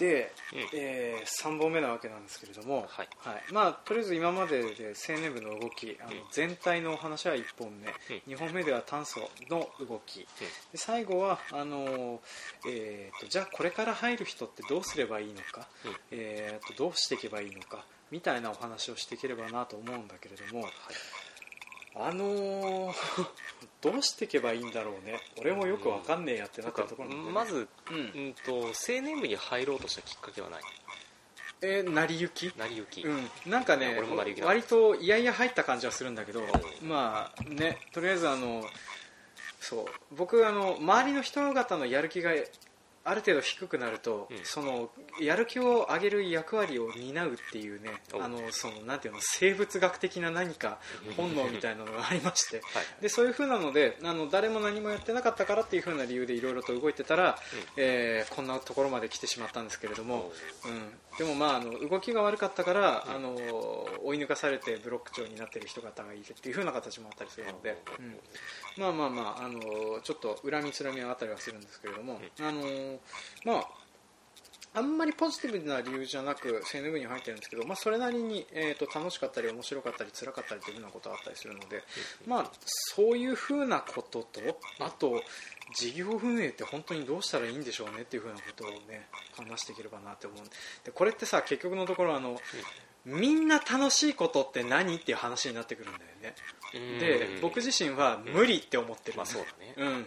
で、うん。え3本目なわけなんですけれども、はい。まあ、とりあえず今までで青年部の動きあのうん。全体のお話は1本目、2本目では炭素の動き、で最後はあの、えーとじゃあこれから入る人ってどうすればいいのか、うん。えーとどうしていけばいいのか。みたいなお話をしていければなと思うんだけれども、あのーどうしていけばいいんだろうね。俺もよくわかんねえやってなったところね。まず、うん。うんと青年部に入ろうとしたきっかけはない。えー成り行き？成り行き、うん、なんかね割といやいや入った感じはするんだけど、う。んまあねとりあえずあのそう僕あの周りの人方のやる気がある程度低くなると、うん。そのやる気を上げる役割を担うっていうねおあのそのなんていうの生物学的な何か本能みたいなのがありまして。はい。でそういう風なのであの誰も何もやってなかったからっていう風な理由でいろいろと動いてたら、えーこんなところまで来てしまったんですけれども、う。ん、でもまああの動きが悪かったから、あの追い抜かされてブロック長になっている人方がいるっていう風な形もあったりするので、うん、まあまあまあ、あのちょっと恨みつらみはあったりはするんですけれども、あのまああんまりポジティブな理由じゃなく青年部に入ってるんですけど、まあ、それなりに、えー、と楽しかったり面白かったり辛かったりというふうなことがあったりするので、まあ、そういうふうなこととあと事業運営って本当にどうしたらいいんでしょうねっていうふうなことをね話していければなって思うでこれってさ結局のところあの、みんな楽しいことって何っていう話になってくるんだよね。うん。で僕自身は無理って思ってる。まあそうだね。うん。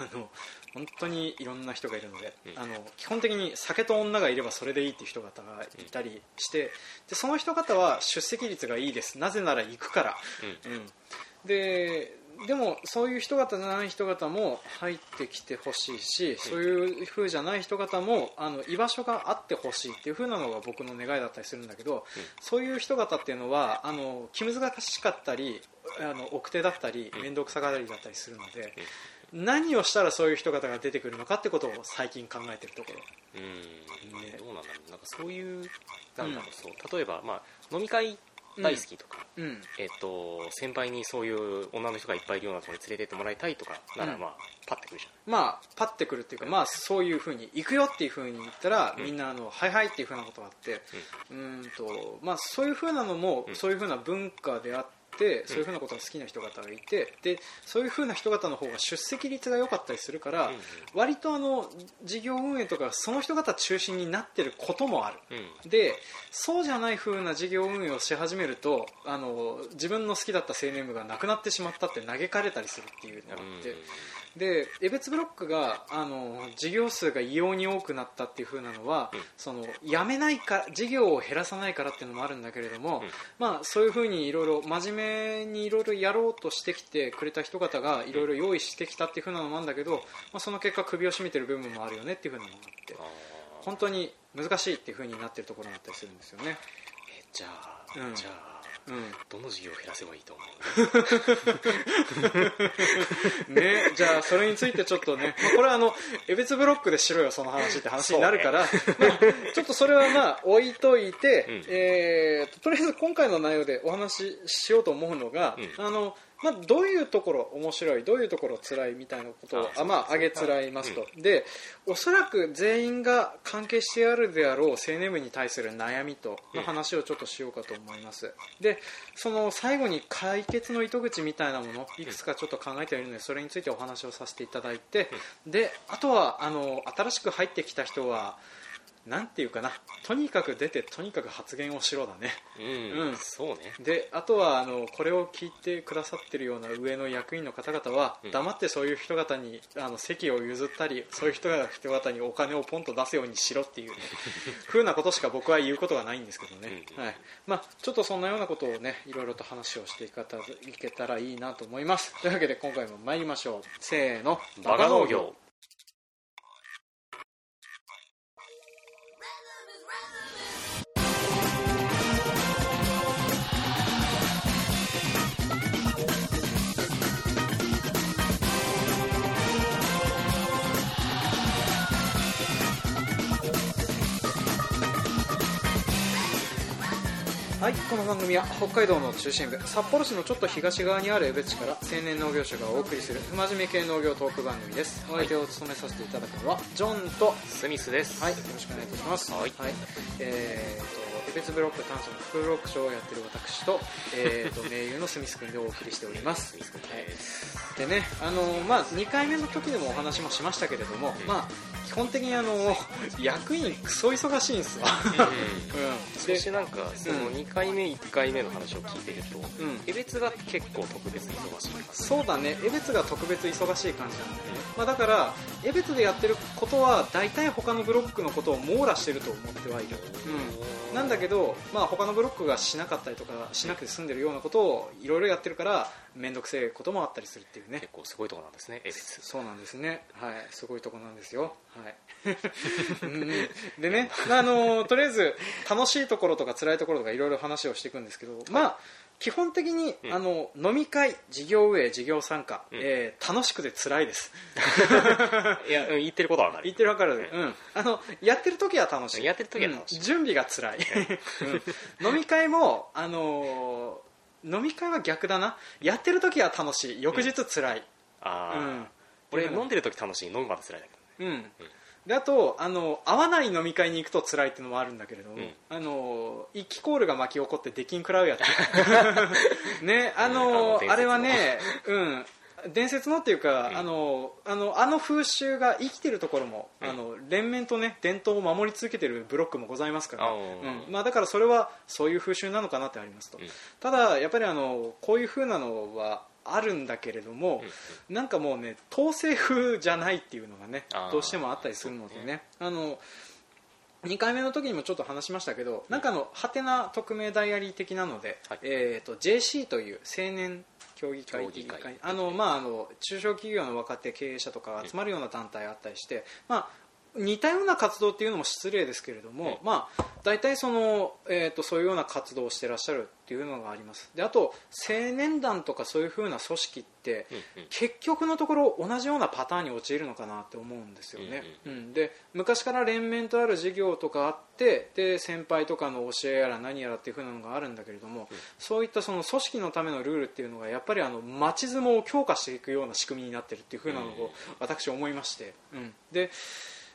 あの本当にいろんな人がいるので、うん。あの基本的に酒と女がいればそれでいいっていう人方がいたりしてでその人方は出席率がいいです。なぜなら行くから、うん。ででもそういう人方じゃない人方も入ってきてほしいし、そういう風じゃない人方もあの居場所があってほしいっていう風なのが僕の願いだったりするんだけど、そういう人方っていうのはあの気難しかったりあの奥手だったり面倒くさがりだったりするので、何をしたらそういう人方が出てくるのかってことを最近考えてるところ。うん。ねどうなんだろう。なんかそういうなんだろう、そう例えば、まあ、飲み会大好きとか、うん。えっと先輩にそういう女の人がいっぱいいるようなところに連れてってもらいたいとかなら、うん。まあパッてくるじまあ、パッてくるっていうか、まあ、そういうふうに行くよっていうふうに言ったら、うん。みんなあの、はいはいっていうふうなことがあって、うーんとまあ、そういうふうなのも、うん。そういうふうな文化であって、そういうふうなことが好きな人方がいてでそういうふうな人方の方が出席率が良かったりするから、割とあの事業運営とかその人方中心になってることもある。でそうじゃない風な事業運営をし始めるとあの自分の好きだった青年部がなくなってしまったって嘆かれたりするっていうのがあって、で江別ブロックがあの事業数が異様に多くなったっていう風なのは、うん。そのやめないか事業を減らさないからっていうのもあるんだけれども、うん。まあ、そういう風にいろいろ真面目にいろいろやろうとしてきてくれた人方がいろいろ用意してきたっていう風なのもあるんだけど、まあ、その結果首を絞めてる部分もあるよねっていう風なのがあって本当に難しいっていう風になってるところがあったりするんですよね。えじゃあ、うん。じゃあうん。どの事業を減らせばいいと思う？ね、じゃあそれについてちょっとね、まあ、これはあの江別ブロックでしろよその話って話になるから、まあ、ちょっとそれはまあ置いといて、うん。えーととりあえず今回の内容でお話ししようと思うのが、うん。あのまあ、どういうところ面白いどういうところ辛いみたいなことをああ、まあ、挙げつらいますと、でおそらく全員が関係してあるであろう青年部に対する悩みとの話をちょっとしようかと思います、でその最後に解決の糸口みたいなものいくつかちょっと考えているのでそれについてお話をさせていただいて、であとはあの新しく入ってきた人はなんていうかな。とにかく出てとにかく発言をしろだね。うん、うん。そうね。であとはあのこれを聞いてくださってるような上の役員の方々は、うん。黙ってそういう人方にあの席を譲ったりそういう人方にお金をポンと出すようにしろっていう、ね、ふうなことしか僕は言うことがないんですけどね、うんはい。まあ、ちょっとそんなようなことをねいろいろと話をしていかたいけたらいいなと思います。というわけで今回も参りましょう。せーの。バカ農業はいこの番組は北海道の中心部札幌市のちょっと東側にある江別市から青年農業者がお送りする不真面目系農業トーク番組です。お相手を務めさせていただくのはジョンとスミスです。はいよろしくお願いいたします。はい。えーと江別ブロック炭素の副ブロック賞をやってる私と,、えー、と盟友のスミス君でお送りしております。スミス君はいでね、あのまあ、2回目の時でもお話もしましたけれども、うん。まあ、基本的にあの役員クソ忙しいんですわ、うん、そしてなんかその2回目1回目の話を聞いてるとうん。江別が結構特別に忙しいそうだね。江別が特別忙しい感じなんだよね、まあ、だから江別でやってることは大体他のブロックのことを網羅してると思ってはいる、うん、なんだけど、まあ、他のブロックがしなかったりとかしなくて済んでるようなことをいろいろやってるから面倒くせえこともあったりするっていうね。結構すごいところなんですねそうなんですね、はい、すごいとこなんですよ、はい、うんでね、あのとりあえず楽しいところとか辛いところとかいろいろ話をしていくんですけど、まあ基本的に、うん。あの飲み会、事業運営、事業参加、うん。えー楽しくて辛いです。いやうん言ってることは分かる。言ってるわかる、うん、あのやってる時は楽しい。やってる時は楽しい。うん。準備が辛い、うん。飲み会も、あのー飲み会は逆だな。やってる時は楽しい。翌日辛い、ああ、うん。俺飲んでる時楽しい。飲むまで辛いだけどね。うん、であとあの合わない飲み会に行くと辛いっていうのもあるんだけれども、うん。あの一気コールが巻き起こって出禁食らうやつ。ねあのあの伝説の。あれはねうん伝説のっていうか、うん。あのあのあの風習が生きてるところも、うん。あの連綿とね伝統を守り続けてるブロックもございますから、あうーん。まあ、だからそれはそういう風習なのかなってありますと、うん。ただやっぱりあのこういう風なのはあるんだけれども、なんかもうね統制風じゃないっていうのがねどうしてもあったりするのでね。あの2回目の時にもちょっと話しましたけど、なんかあのハテナ匿名ダイアリー的なので、はい。えー、と JC という青年協議会協議会。あの、まあ、あの中小企業の若手経営者とかが集まるような団体があったりして、まあ、似たような活動っていうのも失礼ですけれども、うんまあ、大体その、えー、とそういうような活動をしてらっしゃるっていうのがあります。であと青年団とかそういうふうな組織って、うんうん。結局のところ同じようなパターンに陥るのかなって思うんですよね、ううんで昔から連綿とある事業とかあってで先輩とかの教えやら何やらっていう風なのがあるんだけれども、うん。そういったその組織のためのルールっていうのがやっぱりあの町相撲を強化していくような仕組みになってるっていう風なのを私思いまして、うん、で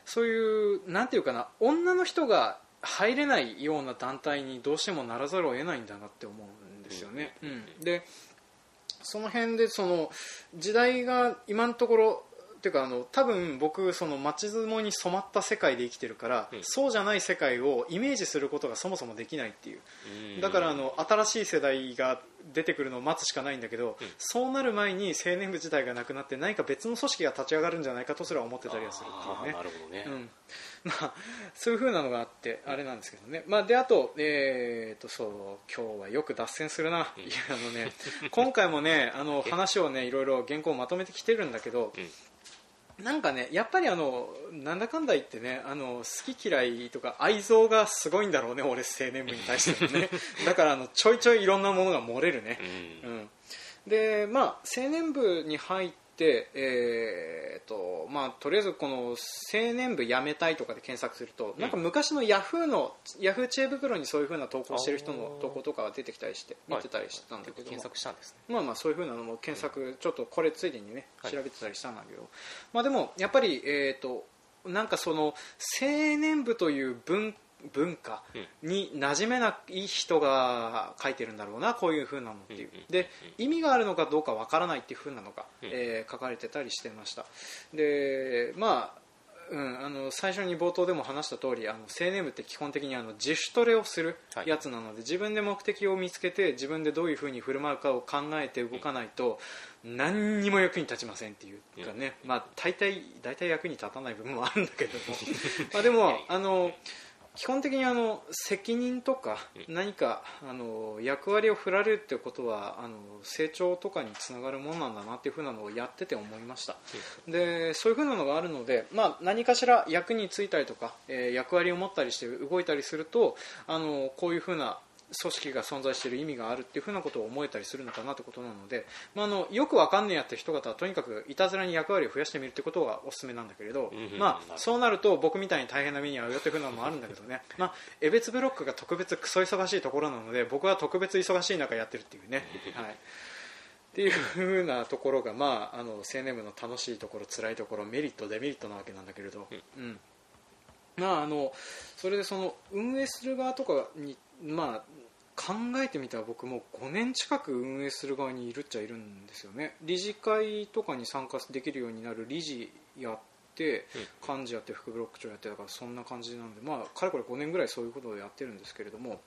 そういうなんていうかな女の人が入れないような団体にどうしてもならざるを得ないんだなって思うんですよね。うん、でその辺でその時代が今のところっていうかあの多分僕その街相撲に染まった世界で生きてるから、うん。そうじゃない世界をイメージすることがそもそもできないっていう。うん。だからあの新しい世代が出てくるのを待つしかないんだけど、うん。そうなる前に青年部自体がなくなって何か別の組織が立ち上がるんじゃないかとすら思ってたりはするっていうね。なるほどね、うん。まあ、そういう風なのがあってあれなんですけどね、まあ、であと,、えー、とそう今日はよく脱線するな、いやあのね、今回もねあの 話をねいろいろ原稿をまとめてきてるんだけど、なんかねやっぱりあのなんだかんだ言ってねあの好き嫌いとか愛憎がすごいんだろうね俺青年部に対してのね。だからあのちょいちょいいろんなものが漏れるね、うん。うん、でまあ青年部に入って、えーとまあ、とりあえずこの青年部辞めたいとかで検索すると、なんか昔のヤフーのヤフー知恵袋にそういうふうな投稿してる人の投稿とかが出てきたりして見てたりしてたんだけど。も、検索したんですね。まあまあそういうふうなのも検索ちょっとこれついでにねはい。調べてたりしたんだけど、まあでもやっぱりえっ、となんかその青年部という文文化に馴染めない人が書いてるんだろうなこういうふうなのっていう。で意味があるのかどうかわからないっていうふうなのが、うん。えー書かれてたりしてました。でまあうん、あの最初に冒頭でも話した通りあの青年部って基本的にあの自主トレをするはい。やつなので、自分で目的を見つけて自分でどういうふうに振る舞うかを考えて動かないと何にも役に立ちませんっていうかね、まあ、大体大体役に立たない部分もあるんだけども。まあでもあの基本的にあの責任とか何かあの役割を振られるってことはあの成長とかにつながるものなんだなっていうふうなのをやってて思いました。でそういうふうなのがあるので、まあ、何かしら役に就いたりとか、えー役割を持ったりして動いたりするとあのこういうふうな組織が存在している意味があるっていうふうなことを思えたりするのかなってことなので、まあ、あのよくわかんねえやって人方はとにかくいたずらに役割を増やしてみるってことがおすすめなんだけれど、うんまあ、そうなると僕みたいに大変な目に遭うよっていうのもあるんだけどね、まあ、江別ブロックが特別クソ忙しいところなので僕は特別忙しい中やってるっていうね。はい。っていうふうなところが、まあ、あの青年部の楽しいところ辛いところメリットデメリットなわけなんだけれど、うん。まあ、あのそれでその運営する側とかに、まあ、考えてみたら僕も5年近く運営する側にいるっちゃいるんですよね。理事会とかに参加できるようになる理事やって幹事やって副ブロック長やってだからそんな感じなんで、まあ、かれこれ5年ぐらいそういうことをやってるんですけれども、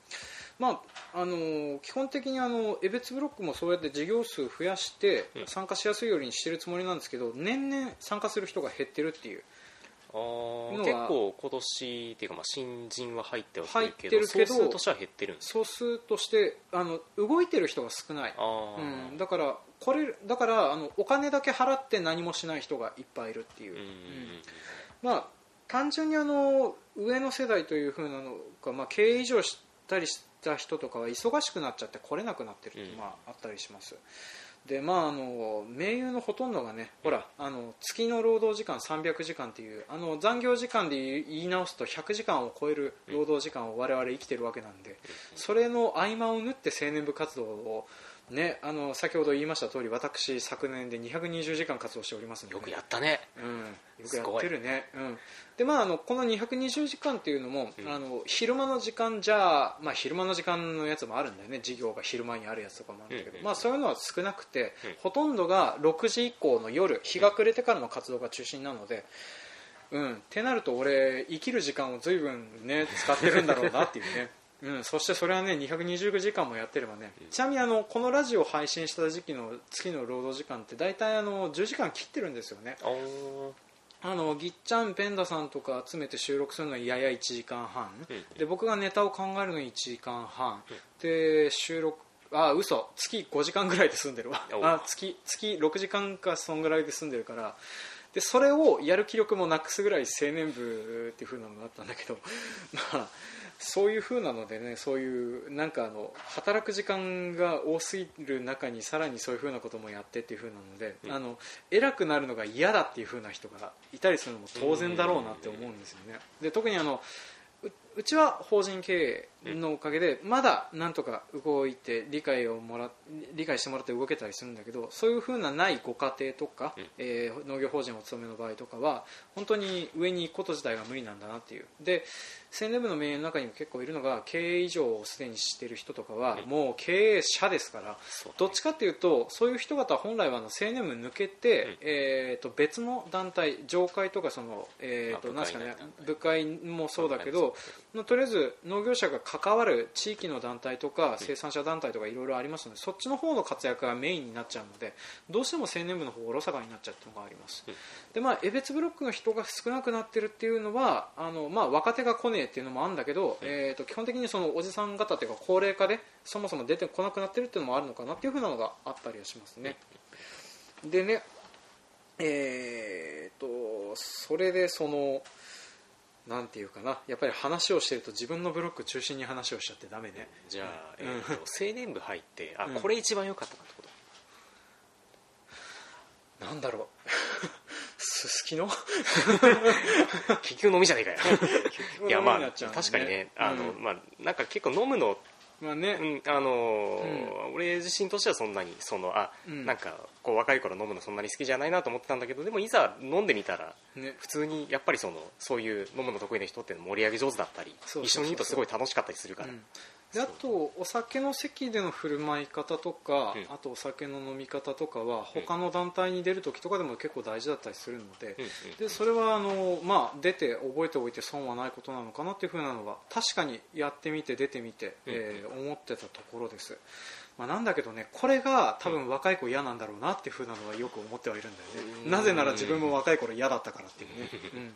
まあ、あの基本的にあの江別ブロックもそうやって事業数増やしてうん。参加しやすいようにしてるつもりなんですけど年々参加する人が減ってるっていうあ結構今年っていうかまあ新人は入っては入っるけどてるけど総数としては減ってるんです総数としてあの動いてる人が少ない、うん、だからこれだからあのお金だけ払って何もしない人がいっぱいいるっていう、うんうんまあ、単純にあの上の世代というふうなのが、まあ、経営以上したりした人とかは忙しくなっちゃって来れなくなってるって、うんまあ、あったりしますでまああの盟友のほとんどがねほらあの月の労働時間300時間っていうあの残業時間で言い直すと100時間を超える労働時間を我々生きてるわけなんでそれの合間を縫って青年部活動をね、あの先ほど言いました通り私昨年で220時間活動しておりますので。よくやったね。うん、よくやってるね、うん。でまあ、あのこの220時間っていうのも、うん。あの昼間の時間じゃ、まあ、昼間の時間のやつもあるんだよね。授業が昼間にあるやつとかもあるんだけど、うんまあ、そういうのは少なくて、うん。ほとんどが6時以降の夜日が暮れてからの活動が中心なので。うん、ってなると俺生きる時間を随分ね使ってるんだろうなっていうね うん、そしてそれはね220時間もやってればね、ちなみにあのこのラジオを配信した時期の月の労働時間って大体あの10時間切ってるんですよね。あのぎっちゃんペンダさんとか集めて収録するのはやや1時間半、うん。で僕がネタを考えるのに1時間半、で収録あ嘘。月5時間ぐらいで済んでるわ。おあ月月6時間かそんぐらいで済んでるから。でそれをやる気力もなくすぐらい青年部っていう風なのがあったんだけど。まあそういう風なのでねそういうなんかあの働く時間が多すぎる中にさらにそういう風なこともやってっていう風なので、うん。あの偉くなるのが嫌だっていう風な人がいたりするのも当然だろうなって思うんですよね。で特にあのううちは法人経営のおかげでまだなんとか動いて理解をもら理解してもらって動けたりするんだけどそういうふうなないご家庭とか、うん。えー農業法人お勤めの場合とかは本当に上に行くこと自体が無理なんだなっていう。で青年部の名誉の中にも結構いるのが経営以上をすでにしている人とかは、うんもう経営者ですからどっちかっていうとそういう人方は本来はあの青年部抜けて、うん。えー、と別の団体上会とかその、えーとまあなんですかね部会もそうだけど、まあとりあえず農業者が関わる地域の団体とか生産者団体とかいろいろありますので、そっちの方の活躍がメインになっちゃうのでどうしても青年部の方がおろそかになっちゃうっていうのがあります、うん。でまあ江別ブロックの人が少なくなってるっていうのはあの、まあ、若手が来ねえっていうのもあるんだけど、えー、と基本的にそのおじさん方っていうか高齢化でそもそも出てこなくなってるっていうのもあるのかなっていうふうなのがあったりはしますね、でねえー、とそれでそのなんていうかな。やっぱり話をしてると自分のブロック中心に話をしちゃってダメね。じゃあ、えうん。ーと青年部入ってあ、うん。これ一番良かったなってこと？なんだろう。すすきの？結局飲みじゃねえかよ。いやまあ確かにねあの、うん。まあなんか結構飲むのまあね、うんあのー俺自身としてはそんなにそのあ、うん。なんかこう若い頃飲むのそんなに好きじゃないなと思ってたんだけどでもいざ飲んでみたらね。普通にやっぱりそのそういう飲むの得意な人っていうの盛り上げ上手だったりそうそうそう。一緒にいるとすごい楽しかったりするから、うんであとお酒の席での振る舞い方とか、うん。あとお酒の飲み方とかは他の団体に出る時とかでも結構大事だったりするので,、うんうん。でそれはあの、まあ、出て覚えておいて損はないことなのかなっていうふうなのは確かにやってみて出てみて、えー思ってたところです、まあ、なんだけどねこれが多分若い子嫌なんだろうなっていうふうなのはよく思ってはいるんだよね、うん。なぜなら自分も若い頃嫌だったからっていうね、うん。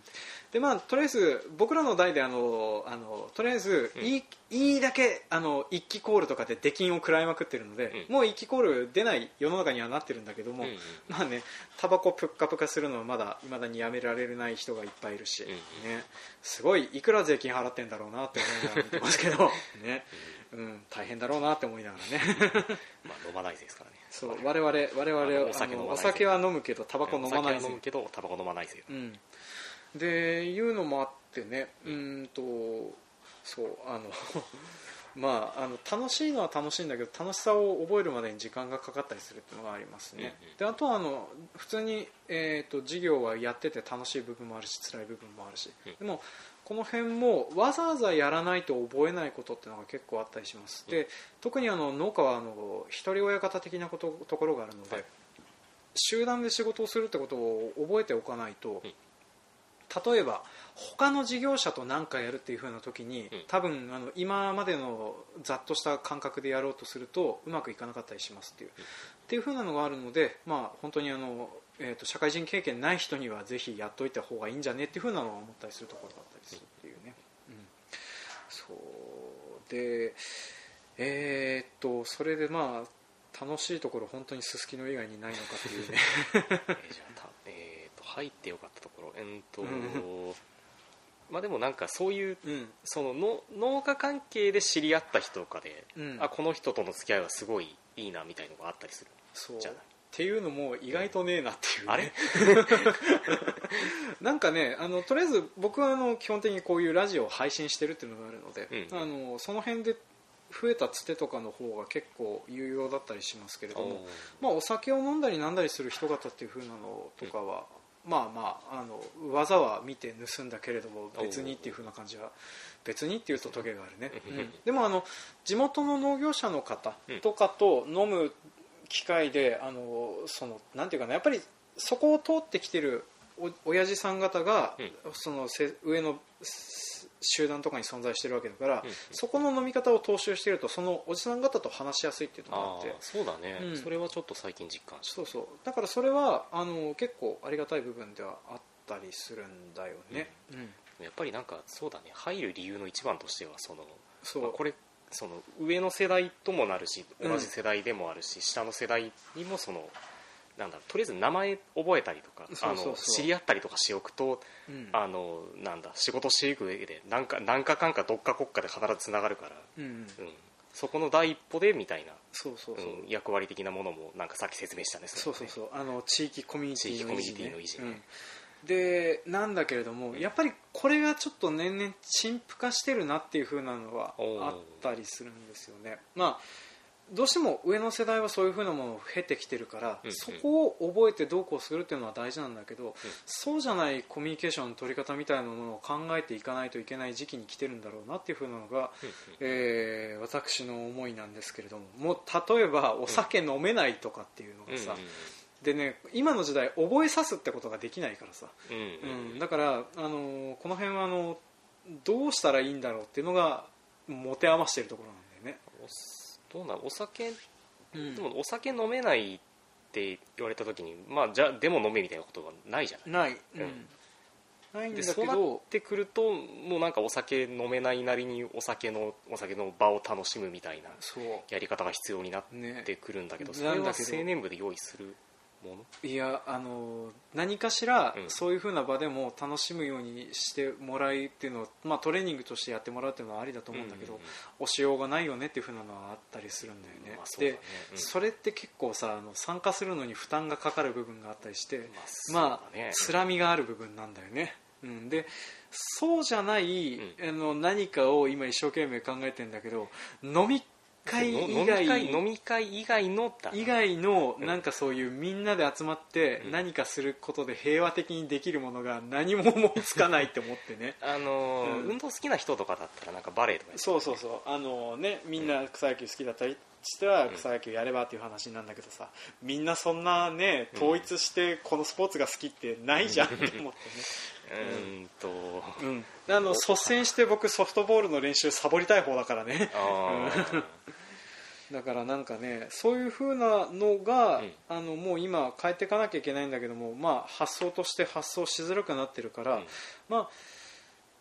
でまあ、とりあえず僕らの代であのあのとりあえずいい,、いいだけあの一気コールとかで出禁を食らいまくってるので、うん。もう一気コール出ない世の中にはなってるんだけども、うんうん。まあねタバコプッカプカするのはまだ未だにやめられない人がいっぱいいるし、うん。ね、すごいいくら税金払ってんだろうなって思いながら見てますけど ね、うん、大変だろうなって思いながらね。まあ飲まないぜですからね。そう我々我々おお酒お酒は飲むけどタバコ飲まない飲むけどタバコ飲まないぜうん、でいうのもあってねうーんとそうあの まああの楽しいのは楽しいんだけど楽しさを覚えるまでに時間がかかったりするっていうのがありますね、うんうん。であとはあの普通に、えー、と授業はやってて楽しい部分もあるし辛い部分もあるし、うん。でもこの辺もわざわざやらないと覚えないことっていうのが結構あったりします、で特にあの農家はあの一人親方的なことところがあるので、はい。集団で仕事をするってことを覚えておかないと、例えば他の事業者と何かやるっていう風な時に、うん。多分あの今までのざっとした感覚でやろうとするとうまくいかなかったりしますっていう、っていう風なのがあるので、まあ、本当にあの、えー、と社会人経験ない人にはぜひやっといた方がいいんじゃねっていう風なのは思ったりするところだったりするっていうね、うん、そうでえーっとそれでまあ楽しいところ本当にすすきの以外にないのかっていうね。えーじゃあたえーと入ってよかったところえーっとうん。まあでもなんかそういううん。そのの農家関係で知り合った人とかで、うん。あこの人との付き合いはすごいいいなみたいのがあったりする？そう。じゃないっていうのも意外とねえなっていう、ね、あれ？なんかねあのとりあえず僕はあの基本的にこういうラジオを配信してるっていうのがあるので、うんあのその辺で増えたつてとかの方が結構有用だったりしますけれども、まあ、お酒を飲んだりなんだりする人方っていう風なのとかは、まあまああの技は見て盗んだけれども別にっていう風な感じは別にっていうとトゲがあるね、うん。うん。でもあの地元の農業者の方とかと飲む機会であのそのなんていうかなやっぱりそこを通ってきてるお親父さん方が、そのせ上のす集団とかに存在してるわけだから、うん。そこの飲み方を踏襲してるとそのおじさん方と話しやすいっていうのがあって。そうだね、うん。それはちょっと最近実感した。そうそう。だからそれはあの結構ありがたい部分ではあったりするんだよね、うん。やっぱりなんかそうだね。入る理由の一番としてはそのそう、まあこれその上の世代ともなるしうん。同じ世代でもあるし、下の世代にもそのなんだろうとりあえず名前覚えたりとかあの知り合ったりとかしておくと、うん。あのなんだ仕事していく上で何か何かかんかどっか国家で必ずつながるから、うんうん。うん、そこの第一歩でみたいな、そうそうそう、うん役割的なものもなんかさっき説明したねそうそうそう。あの地域コミュニティの維持,、地域コミュニティの維持ねうんでなんだけれどもやっぱりこれがちょっと年々陳腐化してるなっていう風なのはあったりするんですよね。まあどうしても上の世代はそういう風なものを経てきてるから、うんうん。そこを覚えてどうこうするっていうのは大事なんだけど、そうじゃないコミュニケーションの取り方みたいなものを考えていかないといけない時期に来てるんだろうなっていう風なのが、えー私の思いなんですけれども。もう例えばお酒飲めないとかっていうのがさ、でね今の時代覚えさすってことができないからさ、うんだから、あのこの辺はあのどうしたらいいんだろうっていうのが持て余しているところなんだよね、おどうなのお酒うん。でもお酒飲めないって言われた時にまあじゃあでも飲めみたいなことはないじゃない？ない、うん。うん。ないんだでそうなっけどてくるともうなんかお酒飲めないなりにお酒のお酒の場を楽しむみたいなやり方が必要になっねてくるんだけど、ね。それは青年部で用意するもの？いやあの何かしらうん。そういう風な場でも楽しむようにしてもらうっていうのを、まあ、トレーニングとしてやってもらうっていうのはありだと思うんだけど、うんうん教えようがないよねっていう風なのはあったりするんだよね,、まあそうだね。で、うん。それって結構さあの参加するのに負担がかかる部分があったりしてまあつらみがある部分なんだよね、うん、でそうじゃない、うあの何かを今一生懸命考えてんだけど飲み会の以外飲み会以外のだ。以外のうん。なんかそういうみんなで集まってうん。何かすることで平和的にできるものが何も思いつかないって思ってね。あのーうん。運動好きな人とかだったらなんかバレエとかやってそうそうそう。あのねみんな草野球好きだったりしては草野球やればっていう話なんだけどさみんなそんなね統一してこのスポーツが好きってないじゃんって思ってうーん。とね、うん、あの率先して僕ソフトボールの練習サボりたい方だからね。だからなんかねそういう風なのが、うん。あのもう今変えていかなきゃいけないんだけども、まあ、発想として発想しづらくなってるから、うん。まあ、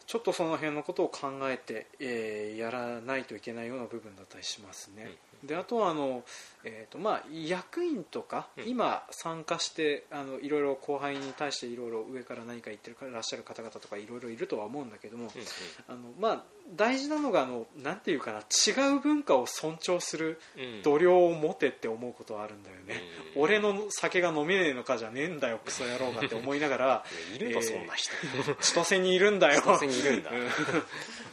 ちょっとその辺のことを考えて、えーやらないといけないような部分だったりしますね。であとはあの、えーとまあ、役員とか、うん。今参加してあのいろいろ後輩に対していろいろ上から何か言ってるらっしゃる方々とかいろいろいるとは思うんだけども、うんあのまあ、大事なのがあのなんていうかな違う文化を尊重するうん。度量を持てって思うことはあるんだよね、うん。俺の酒が飲めねえのかじゃねえんだよクソ野郎がって思いながら いるのそんな人。千歳にいるんだよ。千歳にいるんだ。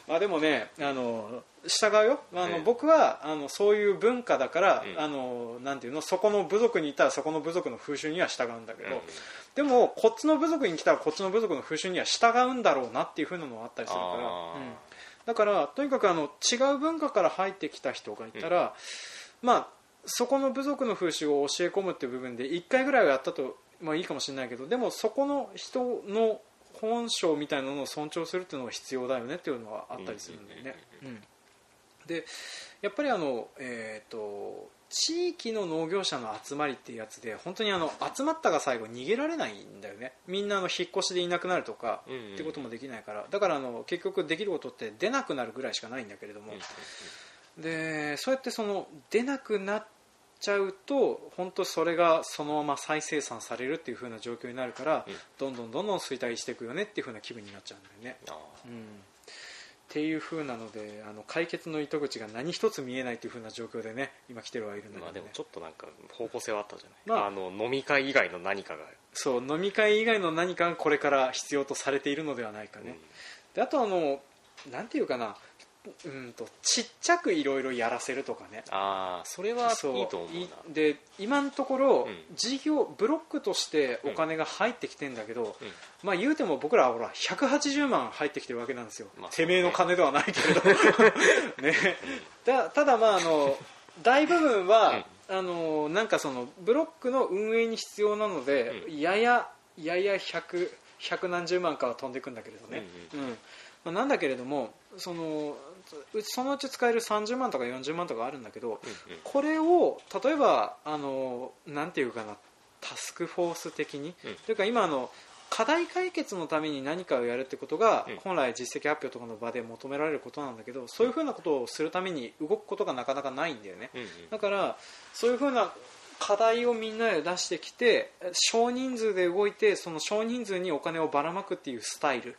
あでもねあの従うよ。あの、うん僕はあのそういう文化だから、うんあのなんていうの？そこの部族にいたらそこの部族の風習には従うんだけど、うんでもこっちの部族に来たらこっちの部族の風習には従うんだろうなっていうふうなのがあったりするから、うん。だからとにかくあの違う文化から入ってきた人がいたら、まあそこの部族の風習を教え込むっていう部分で1回ぐらいはやったと、まあ、いいかもしれないけどでもそこの人の本性みたいなのを尊重するっていうのが必要だよねっていうのはあったりするんだよね。うんでやっぱりあの、えー、と地域の農業者の集まりっていうやつで本当にあの集まったが最後逃げられないんだよね。みんなあの引っ越しでいなくなるとかうんうん。ってこともできないから。だからあの結局できることって出なくなるぐらいしかないんだけれども、でそうやってその出なくなっちゃうと本当それがそのまま再生産されるっていう風な状況になるから、うん。どんどんどんどん衰退していくよねっていう風な気分になっちゃうんだよね。あうんっていう風なのであの解決の糸口が何一つ見えないという風な状況でね今来てるはいるんだけど、ね。ーまあでもちょっとなんか方向性はあったじゃない、まあ。あ、の飲み会以外の何かが、そう飲み会以外の何かがこれから必要とされているのではないかね、であとあのなんていうかなうんとちっちゃくいろいろやらせるとかね。ああそれはいそう。いと思うで今のところ、うん。事業ブロックとしてお金が入ってきてんだけど、うん。まあ言うても僕らはほら180万入ってきてるわけなんですよ、まあてめえの金ではないけれどね。だただまああの大部分は、あのなんかそのブロックの運営に必要なので、うやややや100 100何十万かは飛んでいくんだけれどね、ううん。まあ、なんだけれどもそのう。ちそのうち使える30万とか40万とかあるんだけど、これを例えばあのなんていうかなタスクフォース的に、うん。というか今あの課題解決のために何かをやるってことが、うん。本来実績発表とかの場で求められることなんだけどそういうふうなことをするために動くことがなかなかないんだよね、だからそういうふうな課題をみんなで出してきて少人数で動いてその少人数にお金をばらまくっていうスタイル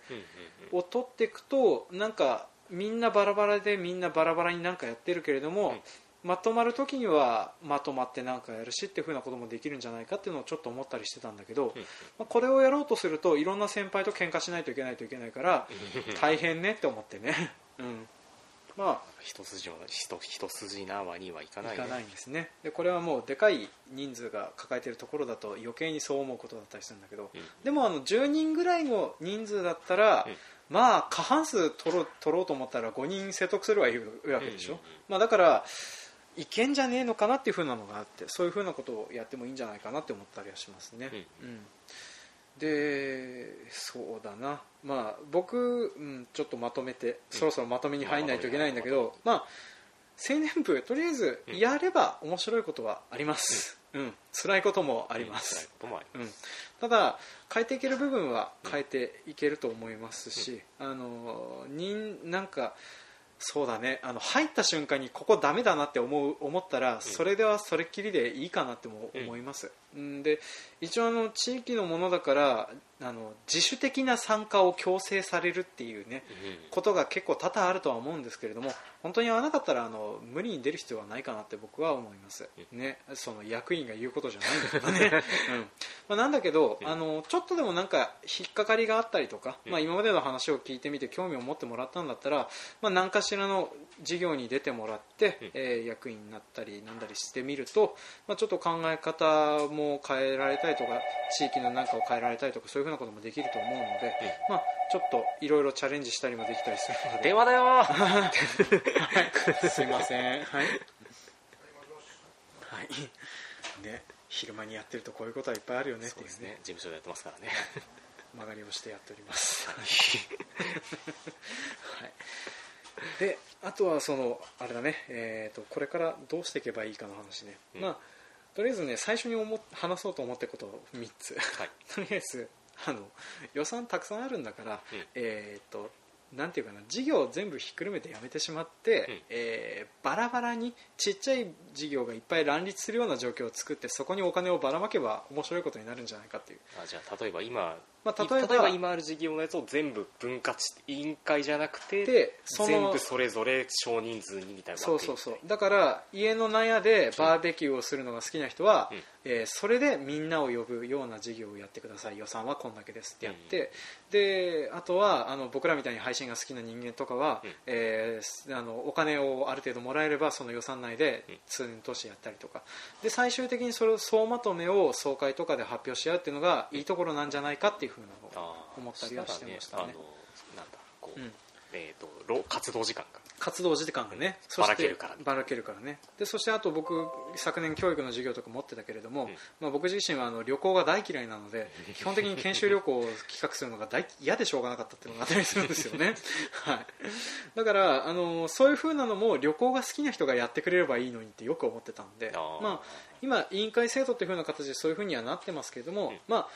を取っていくとなんかみんなバラバラでみんなバラバラになんかやってるけれども、うんまとまる時にはまとまってなんかやるしっていうふうなこともできるんじゃないかっていうのをちょっと思ったりしてたんだけど、うんまあ、これをやろうとするといろんな先輩と喧嘩しないといけないといけないからうん大変ねって思ってね、うん、ま一筋は一一筋縄にはいかないね。あいかないんですね。でこれはもうでかい人数が抱えているところだと余計にそう思うことだったりするんだけど、うん。でもあの10人ぐらいの人数だったら、うんまあ過半数取ろう取ろうと思ったら5人説得すればいいわけでしょ、うんうんうん。まあ、だからいけんじゃねえのかなっていうふうなのがあってそういうふうなことをやってもいいんじゃないかなって思ったりはしますね、うん。でそうだな。まあ僕、うん、ちょっとまとめて、そろそろまとめに入んないといけないんだけど、まあ青年部とりあえずうんやれば面白いことはあります、うん辛いこともあります、辛いこともありうん、ただ変えていける部分は変えていけると思いますし、あのになんかそうだね。あの入った瞬間にここダメだなって思う思ったらそれではそれっきりでいいかなっても思います、うん、で一応あの地域のものだからあの自主的な参加を強制されるっていうねうん。ことが結構多々あるとは思うんですけれども本当に合わなかったらあの無理に出る必要はないかなって僕は思います、ね、その役員が言うことじゃないんだけどね、うん。まあ、なんだけど、うん。あのちょっとでもなんか引っかかりがあったりとか、うん。まあ、今までの話を聞いてみて興味を持ってもらったんだったら、まあ、何かしらの事業に出てもらって、うん。えー役員になったりなんだりしてみると、まあ、ちょっと考え方も変えられたりとか地域のなんかを変えられたりとかそういうふうなこともできると思うので、まあ、ちょっといろいろチャレンジしたりもできたりするので。電話だよ。すいません。はい、はい。ね、昼間にやってるとこういうことはいっぱいあるよねっそうですていうね。ね事務所でやってますからね。曲がりをしてやっております、はい、であとはそのあれだね、えー、とこれからどうしていけばいいかの話ね、うん。まあとりあえずね最初に思っ話そうと思ってること3つ。はい。とりあえずあの予算たくさんあるんだから、うん。えー、となんていうかな事業を全部ひっくるめてやめてしまって、うん。えーバラバラにちっちゃい事業がいっぱい乱立するような状況を作ってそこにお金をばらまけば面白いことになるんじゃないかっていう、あじゃあ例えば今、まあ、例例えば今ある事業のやつを全部分割委員会じゃなくてで全部それぞれ少人数にみたいなそうそうそう。だから家の納屋でバーベキューをするのが好きな人は、うん。えーそれでみんなを呼ぶような事業をやってください。予算はこんだけですってやって、であとはあの僕らみたいに配信が好きな人間とかは、うん。えーあのお金をある程度もらえればその予算内でうん。通年投資やったりとか。で最終的にそれを総まとめを総会とかで発表し合うっていうのがいいところなんじゃないかっていうふうなのを思ったりはしてましたね。なんだこう、うんえー、と労活動時間が活動時間がね。そばらけるから。ばらけるからね。でそしてあと僕昨年教育の授業とか持ってたけれども、うん。まあ、僕自身はあの旅行が大嫌いなので基本的に研修旅行を企画するのが大嫌でしょうがなかったっていうのがあったりするんですよね、はい、だからあのそういう風なのも旅行が好きな人がやってくれればいいのにってよく思ってたんでまあ、今委員会制度っていう風な形でそういう風にはなってますけれども、うん。まあ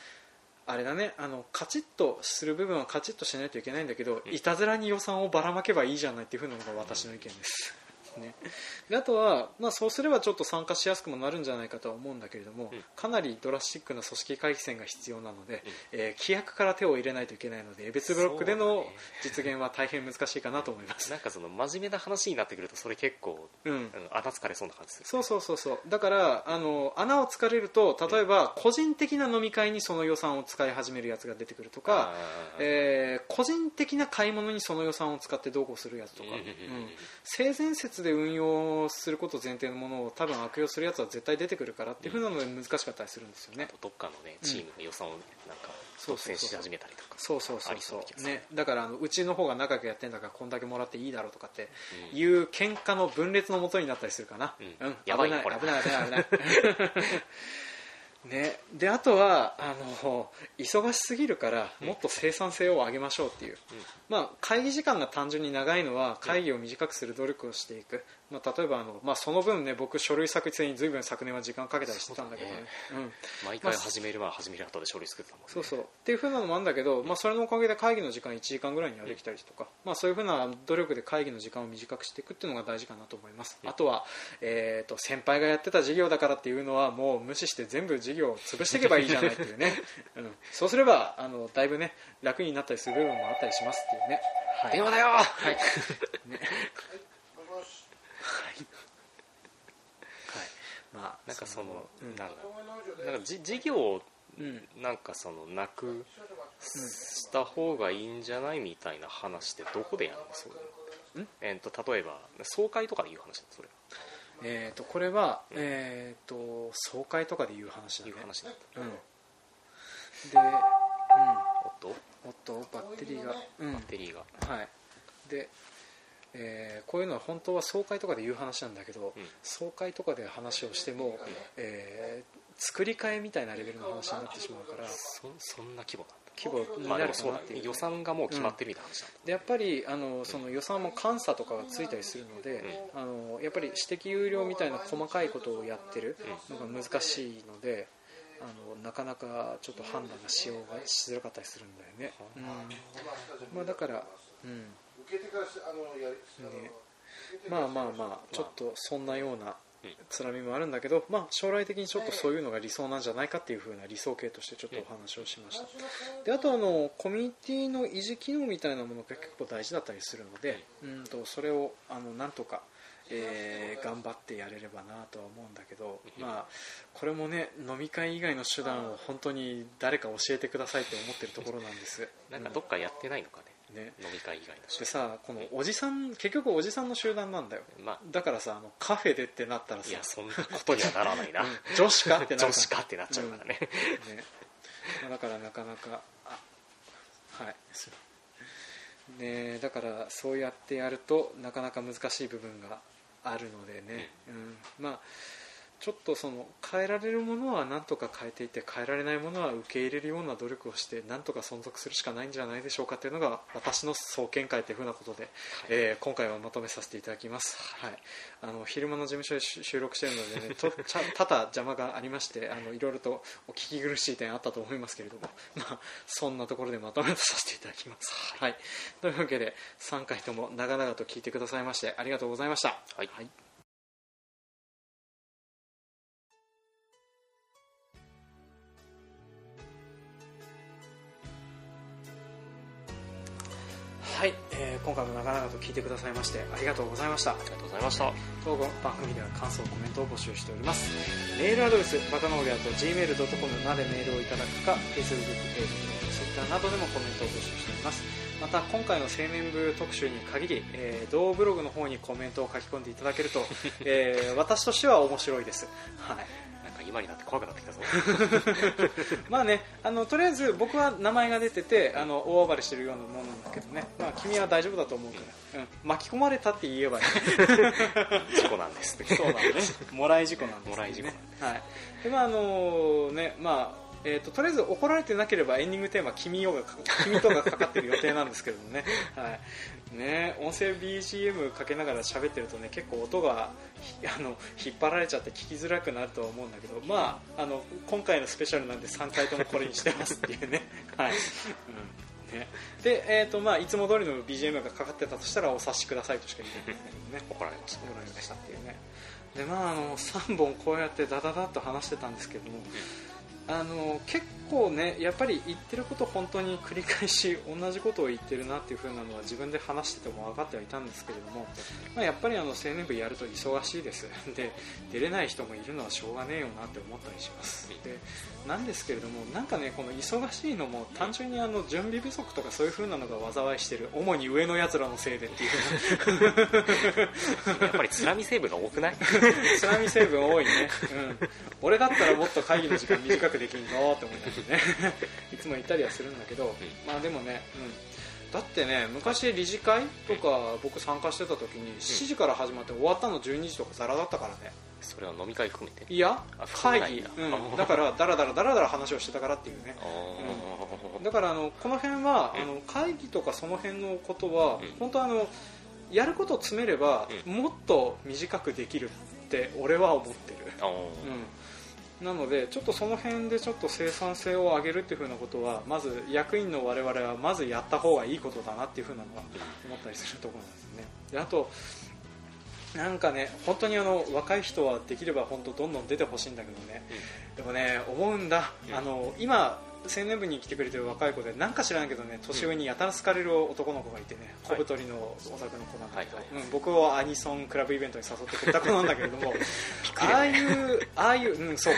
あれだねあのカチッとする部分はカチッとしないといけないんだけど、うん。いたずらに予算をばらまけばいいじゃないっていう風なのが私の意見です、ね、であとは、まあ、そうすればちょっと参加しやすくもなるんじゃないかとは思うんだけれども、うん。かなりドラスチックな組織回避線が必要なので、うん。えー規約から手を入れないといけないので別ブロックでの実現は大変難しいかなと思います、なんかその真面目な話になってくるとそれ結構、うん。穴つかれそうな感じするそうそうそうそう。だからあの穴を突かれると例えば個人的な飲み会にその予算を使い始めるやつが出てくるとか、えー個人的な買い物にその予算を使ってどうこうするやつとか、うん。性善説で運用すること前提のものを多分悪用するやつは絶対出てくるからっていうふうなので難しかったりするんですよね。あ、とどっかのねチームが予算をなんかそうそうそう独占し始めたりとかそうそうそうそそう。ね、だからあのうちの方が仲良くやってんだからこんだけもらっていいだろうとかってうん。いう喧嘩の分裂のもとになったりするかな、うん。やばい危ない危ない危ない危ない。ね、であとはあの忙しすぎるからもっと生産性を上げましょうっていう、まあ、会議時間が単純に長いのは会議を短くする努力をしていく、まあ、例えばあの、まあ、その分ね僕書類作成に随分昨年は時間かけたりしてたんだけどね。うん。毎回始める前始める後で書類作ってたもんね。そうそう。っていうふうなのもあるんだけど、まあ、それのおかげで会議の時間1時間ぐらいにはできたりとか、まあ、そういうふうな努力で会議の時間を短くしていくっていうのが大事かなと思います、あとは、えー、と先輩がやってた事業だからっていうのはもう無視して全部事業を潰していけばいいじゃないっていうね、うん、そうすればあのだいぶね楽になったりする部分もあったりしますっていうね、はい、電話だよ。はい、ね。はい。まあなんかその、うん。なんだなんかじ事業をうん。なんかそのなくした方がいいんじゃない？みたいな話ってどこでやるの？それ。ん？えー、と例えば総会とかで言う話だそれ。えー、とこれは、えー、と総会とかで言う話だね。いう話だった。うん。で、おっと？うん、おっとバッテリーが、うん、バッテリーが。はい。で、えーこういうのは本当は総会とかで言う話なんだけど、うん。総会とかで話をしても、えー作り替えみたいなレベルの話になってしまうからそそんな規模なんだ。規模にまあなでもそう。だるかなっていう、ね。予算がもう決まってるみたいな話なんだ、でやっぱりあのその予算も監査とかがついたりするので、あのやっぱり私的有料みたいな細かいことをやってるのが難しいので、あのなかなかちょっと判断がしようがしづらかったりするんだよね、うん。まあ、だから、うん。ね。まあまあまあちょっとそんなようなうん。つらみもあるんだけど、まあ、将来的にちょっとそういうのが理想なんじゃないかっていう風な理想形としてちょっとお話をしました。であとあのコミュニティの維持機能みたいなものが結構大事だったりするのでうんとそれをあのなんとか、えー頑張ってやれればなとは思うんだけど、まあ、これもね飲み会以外の手段を本当に誰か教えてくださいって思ってるところなんです。なんかどっかやってないのかね、ね。飲み会以外ので人さこのおじさん結局おじさんの集団なんだよ。まあ。だからさあのカフェでってなったらさいやそんなことにはならないな。うん。女子かってなる女子かってなっちゃうからね、ね。まあだからなかなかあはい。すねだからそうやってやるとなかなか難しい部分があるのでね、うん。まあちょっとその変えられるものはなんとか変えていって変えられないものは受け入れるような努力をしてなんとか存続するしかないんじゃないでしょうかというのが私の総見解というふうなことで、えー今回はまとめさせていただきます、はい、あの昼間の事務所で収収録しているので、ね、と ちゃ多々邪魔がありましてあのいろいろとお聞き苦しい点あったと思いますけれども、まあ、そんなところでまとめさせていただきます、はい、というわけで3回とも長々と聞いてくださいましてありがとうございました。はい今回も長々と聞いてくださいましてありがとうございました。ありがとうございました。当番組では感想コメントを募集しております。メールアドレスバカノーリアと gmail.com までメールをいただくか Facebook ページ Twitter などでもコメントを募集しております。また今回の青年部特集に限り、えー同ブログの方にコメントを書き込んでいただけると、えー私としては面白いです、はい、今になって怖くなってきたぞ。まあねあのとりあえず僕は名前が出ててあの大暴れしてるようなものなんだけどね、まあ、君は大丈夫だと思うから、うん、巻き込まれたって言えばいい。事故なんですそうなんね。もらい事故なんです、ね。もらい事故はい。で、まあ、あのね、まあ、えー、ととりあえず怒られてなければエンディングテーマ「君よ」がか君とがかかってる予定なんですけどもね, はい、ね音声 BGM かけながら喋ってるとね結構音がひ あの引っ張られちゃって聞きづらくなるとは思うんだけど、まあ、あの今回のスペシャルなんで3回ともこれにしてますっていうね, はい。うん。ね。でえーとまあ、いつも通りの BGM がかかってたとしたらお察しくださいとしか言ってないんだけどね。怒られました。怒られましたっていうね。でまああの3本こうやってダダダッと話してたんですけども、あの結構ねやっぱり言ってること本当に繰り返し同じことを言ってるなっていう風なのは自分で話してても分かってはいたんですけれども、まあ、やっぱりあの青年部やると忙しいです。で出れない人もいるのはしょうがねえよなって思ったりします。でなんですけれどもなんかねこの忙しいのも単純にあの準備不足とかそういう風なのが災いしてる主に上のやつらのせいでっていう。やっぱり津波成分が多くない？津波成分多いね、うん、俺だったらもっと会議の時間短くできんぞって思いながらね。いつも言ったりはするんだけど、まあでもね、うん、だってね昔理事会とか僕参加してた時に7時から始まって終わったの12時とかザラだったからね。それは飲み会含めて？いや会議、うん、だからダラダラダラダラ話をしてたからっていうね。あー。だからあのこの辺は、うん。あの会議とかその辺のことは、うん。本当あのやることを詰めれば、うもっと短くできるって俺は思ってる、うん、なのでちょっとその辺でちょっと生産性を上げるっていう風なことはまず役員の我々はまずやった方がいいことだなっていう風なのは思ったりするところなんですね。であとなんかね本当にあの若い人はできれば本当どんどん出てほしいんだけどね、でもね思うんだ、うん。あの今青年部に来てくれてる若い子でなんか知らんけどね年上にやたら好かれる男の子がいてね、はい。小太りのお宅の子なんだけど、はいはい。うん、僕をアニソンクラブイベントに誘ってくれた子なんだけれどもあだあいうああいううんそう。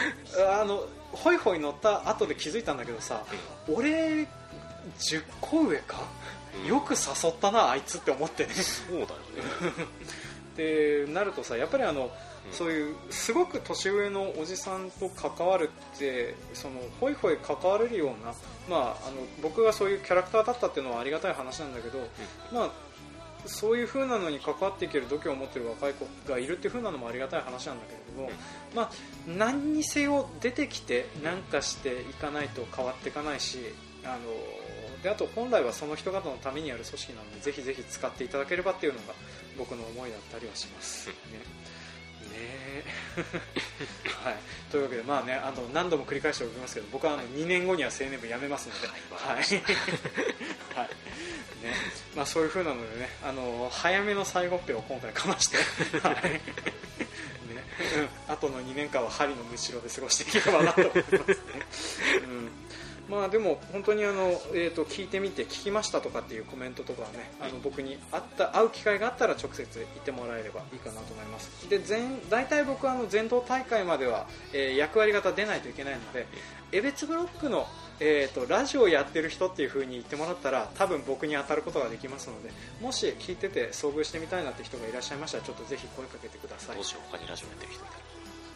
あのホイホイ乗った後で気づいたんだけどさ、俺10個上か、うん。よく誘ったなあいつって思ってね。そうだよね ってなるとさやっぱりあの、うん。そういうすごく年上のおじさんと関わるってそのホイホイ関われるような、まあ、あの僕がそういうキャラクターだったっていうのはありがたい話なんだけど、まあ、そういう風なのに関わっていける度胸を持っている若い子がいるっていう風なのもありがたい話なんだけれども、まあ、何にせよ出てきて何かしていかないと変わっていかないしあのであと本来はその人方のためにある組織なのでぜひぜひ使っていただければっていうのが僕の思いだったりはします。ね。ね。え はい、というわけで、まあね、あの何度も繰り返しておきますけど僕はあの2年後には青年部辞めますので、はい。はい。はい。ね。まあ、そういう風なのでねあの早めの最後っぺを今回かまして、はい。ね。うん、あとの2年間は針のむしろで過ごしていければなと思いますね。うんまあでも本当にあの、えー、と聞いてみて聞きましたとかっていうコメントとかはねあの僕に会った会う機会があったら直接言ってもらえればいいかなと思います。で全大体僕はあの全道大会までは、えー役割型出ないといけないので江別ブロックの、えー、とラジオやってる人っていう風に言ってもらったら多分僕に当たることができますのでもし聞いてて遭遇してみたいなって人がいらっしゃいましたらちょっとぜひ声かけてください。どうしよう他にラジオやってる人いたら。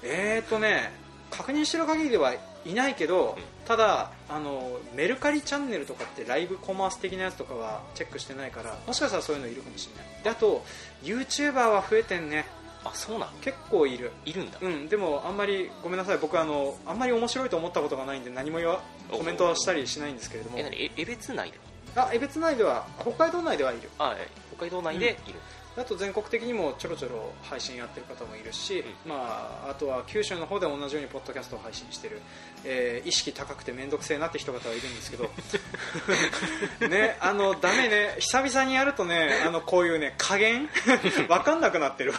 えーとね確認してる限りではいないけど、うん。ただあのメルカリチャンネルとかってライブコマース的なやつとかはチェックしてないからもしかしたらそういうのいるかもしれない。であと YouTuber は増えてんね。あそうなの？結構いる。いるんだ、うん、でもあんまりごめんなさい。僕あのあんまり面白いと思ったことがないんで何も言わコメントはしたりしないんですけれども。え何？え江別内であ江別内では北海道内ではいる。あえ北海道内でいる、あと全国的にもちょろちょろ配信やってる方もいるし、うん。まあ、あとは九州の方で同じようにポッドキャストを配信してる、えー意識高くて面倒くせえなって人方はいるんですけど。ねあのダメね。久々にやるとねあのこういうね加減？わかんなくなってるわ。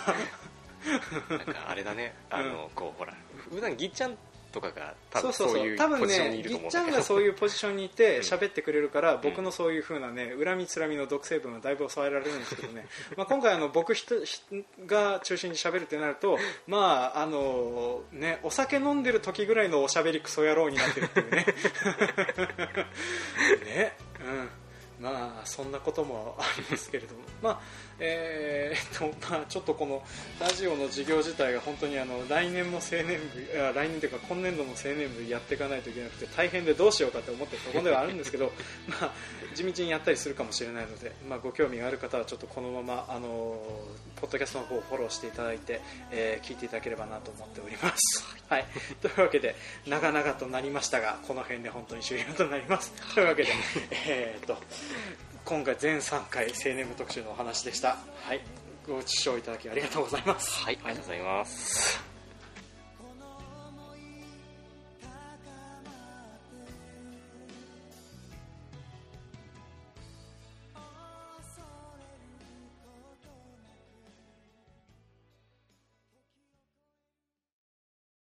なんかあれだね。あの、こうほら普段ぎっちゃんとかが多分そういうポジションにねいると思うんぎっちゃんがそういうポジションにいてうん。喋ってくれるから、僕のそういう風なね恨みつらみの毒成分はだいぶ抑えられるんですけどね。まあ今回あの僕ひとひが中心に喋るってなると まああのねお酒飲んでる時ぐらいのおしゃべりクソ野郎になってるっていうね。ね。うんまあそんなこともありますけれども まあえーっとまあちょっとこのラジオの事業自体が本当にあの来年も青年部来年というか今年度も青年部やっていかないといけなくて大変でどうしようかと思ってるところではあるんですけど まあ地道にやったりするかもしれないので、まあ、ご興味がある方はちょっとこのままあのポッドキャストの方をフォローしていただいて、えー聞いていただければなと思っております。はい、というわけで長々となりましたがこの辺で本当に終了となります。というわけで、えーっと今回全3回青年部特集のお話でした。はい、ご視聴いただきありがとうございます。はいありがとうございます